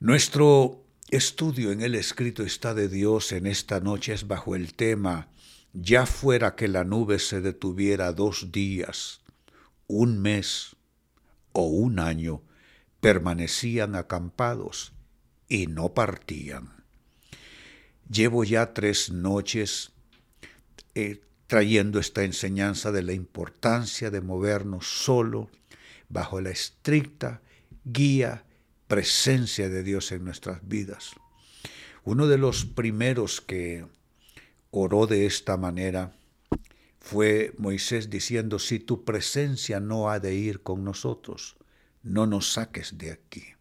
Nuestro estudio en el escrito está de Dios en esta noche es bajo el tema Ya fuera que la nube se detuviera dos días, un mes o un año, permanecían acampados y no partían. Llevo ya tres noches eh, trayendo esta enseñanza de la importancia de movernos solo bajo la estricta guía presencia de Dios en nuestras vidas. Uno de los primeros que oró de esta manera fue Moisés diciendo, si tu presencia no ha de ir con nosotros, no nos saques de aquí.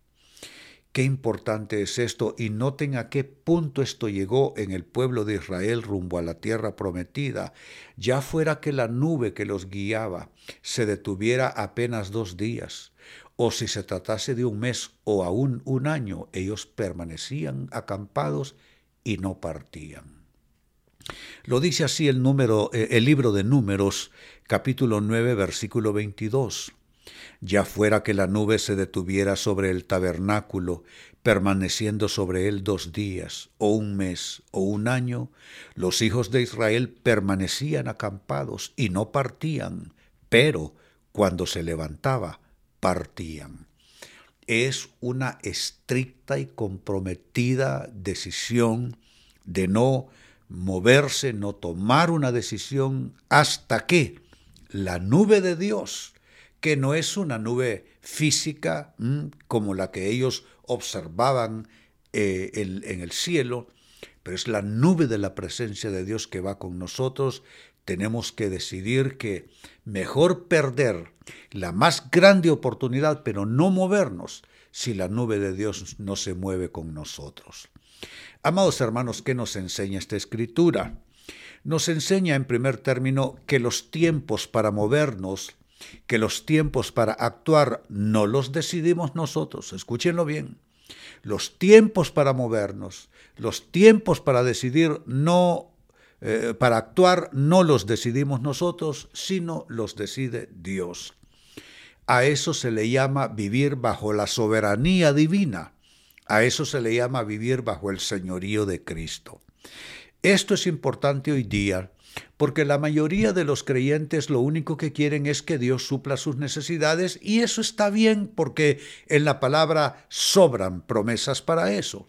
Qué importante es esto y noten a qué punto esto llegó en el pueblo de Israel rumbo a la tierra prometida. Ya fuera que la nube que los guiaba se detuviera apenas dos días, o si se tratase de un mes o aún un año, ellos permanecían acampados y no partían. Lo dice así el, número, eh, el libro de Números, capítulo 9, versículo 22. Ya fuera que la nube se detuviera sobre el tabernáculo, permaneciendo sobre él dos días, o un mes, o un año, los hijos de Israel permanecían acampados y no partían, pero cuando se levantaba, partían. Es una estricta y comprometida decisión de no moverse, no tomar una decisión hasta que la nube de Dios, que no es una nube física como la que ellos observaban eh, en el cielo, pero es la nube de la presencia de Dios que va con nosotros, tenemos que decidir que mejor perder la más grande oportunidad, pero no movernos si la nube de Dios no se mueve con nosotros. Amados hermanos, ¿qué nos enseña esta escritura? Nos enseña en primer término que los tiempos para movernos, que los tiempos para actuar no los decidimos nosotros. Escúchenlo bien. Los tiempos para movernos, los tiempos para decidir no eh, para actuar no los decidimos nosotros, sino los decide Dios. A eso se le llama vivir bajo la soberanía divina. A eso se le llama vivir bajo el señorío de Cristo. Esto es importante hoy día porque la mayoría de los creyentes lo único que quieren es que Dios supla sus necesidades y eso está bien porque en la palabra sobran promesas para eso.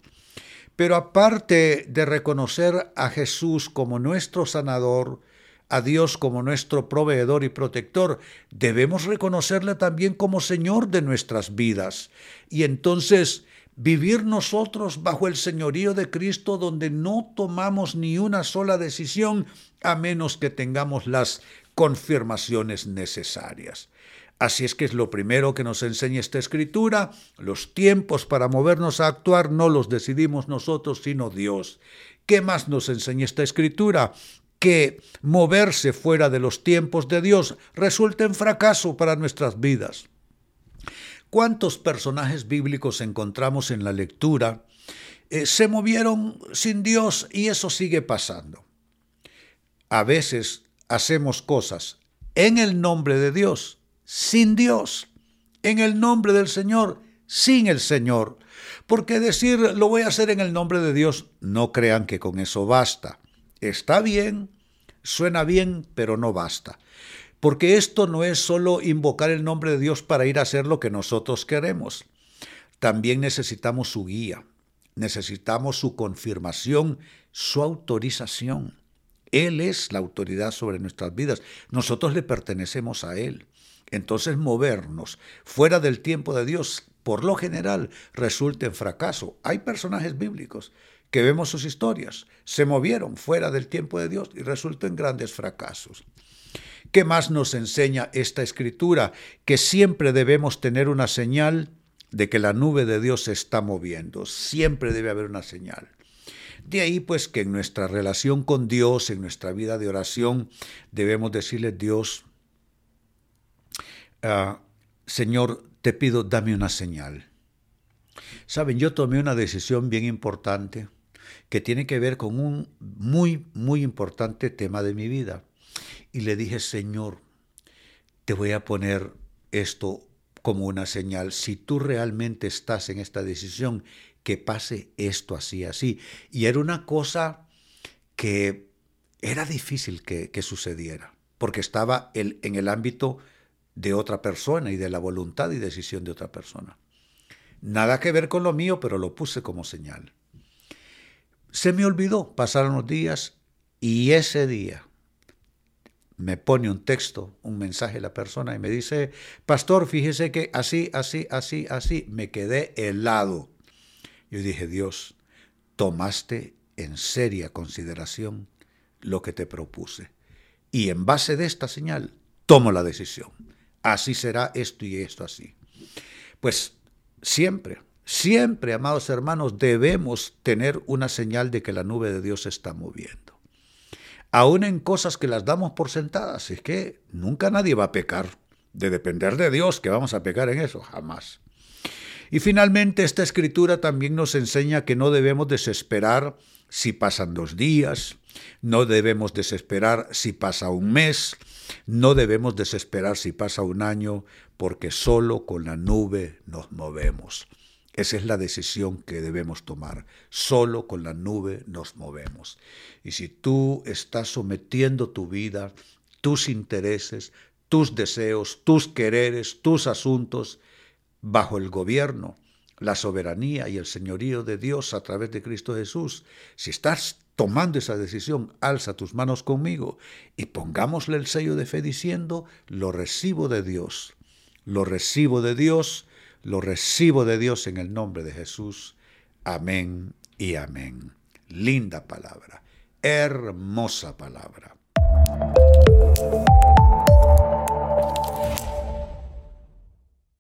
Pero aparte de reconocer a Jesús como nuestro sanador, a Dios como nuestro proveedor y protector, debemos reconocerle también como Señor de nuestras vidas. Y entonces vivir nosotros bajo el señorío de Cristo donde no tomamos ni una sola decisión a menos que tengamos las confirmaciones necesarias. Así es que es lo primero que nos enseña esta escritura. Los tiempos para movernos a actuar no los decidimos nosotros, sino Dios. ¿Qué más nos enseña esta escritura? Que moverse fuera de los tiempos de Dios resulta en fracaso para nuestras vidas. ¿Cuántos personajes bíblicos encontramos en la lectura? Eh, se movieron sin Dios y eso sigue pasando. A veces hacemos cosas en el nombre de Dios sin Dios, en el nombre del Señor, sin el Señor. Porque decir lo voy a hacer en el nombre de Dios, no crean que con eso basta. Está bien, suena bien, pero no basta. Porque esto no es solo invocar el nombre de Dios para ir a hacer lo que nosotros queremos. También necesitamos su guía, necesitamos su confirmación, su autorización. Él es la autoridad sobre nuestras vidas. Nosotros le pertenecemos a Él. Entonces movernos fuera del tiempo de Dios, por lo general, resulta en fracaso. Hay personajes bíblicos que vemos sus historias, se movieron fuera del tiempo de Dios y resultó en grandes fracasos. ¿Qué más nos enseña esta escritura? Que siempre debemos tener una señal de que la nube de Dios se está moviendo. Siempre debe haber una señal. De ahí pues que en nuestra relación con Dios, en nuestra vida de oración, debemos decirle, Dios, Ah, Señor, te pido, dame una señal. Saben, yo tomé una decisión bien importante que tiene que ver con un muy, muy importante tema de mi vida. Y le dije, Señor, te voy a poner esto como una señal. Si tú realmente estás en esta decisión, que pase esto así, así. Y era una cosa que era difícil que, sucediera, porque estaba en el ámbito de otra persona y de la voluntad y decisión de otra persona. Nada que ver con lo mío, pero lo puse como señal. Se me olvidó, pasaron los días y ese día me pone un texto, un mensaje la persona y me dice, pastor, fíjese que así, así, así, así, me quedé helado. Yo dije, Dios, tomaste en seria consideración lo que te propuse. Y en base de esta señal, tomo la decisión. Así será esto y esto así. Pues siempre, siempre, amados hermanos, debemos tener una señal de que la nube de Dios se está moviendo aún en cosas que las damos por sentadas. Es que nunca nadie va a pecar. De depender de Dios que vamos a pecar en eso, jamás. Y finalmente esta escritura también nos enseña que no debemos desesperar si pasan dos días, no debemos desesperar si pasa un mes, no debemos desesperar si pasa un año, porque solo con la nube nos movemos. Esa es la decisión que debemos tomar. Solo con la nube nos movemos. Y si tú estás sometiendo tu vida, tus intereses, tus deseos, tus quereres, tus asuntos, bajo el gobierno, la soberanía y el señorío de Dios a través de Cristo Jesús, si estás tomando esa decisión, alza tus manos conmigo y pongámosle el sello de fe diciendo, lo recibo de Dios, lo recibo de Dios, lo recibo de Dios en el nombre de Jesús. Amén y amén. Linda palabra, hermosa palabra.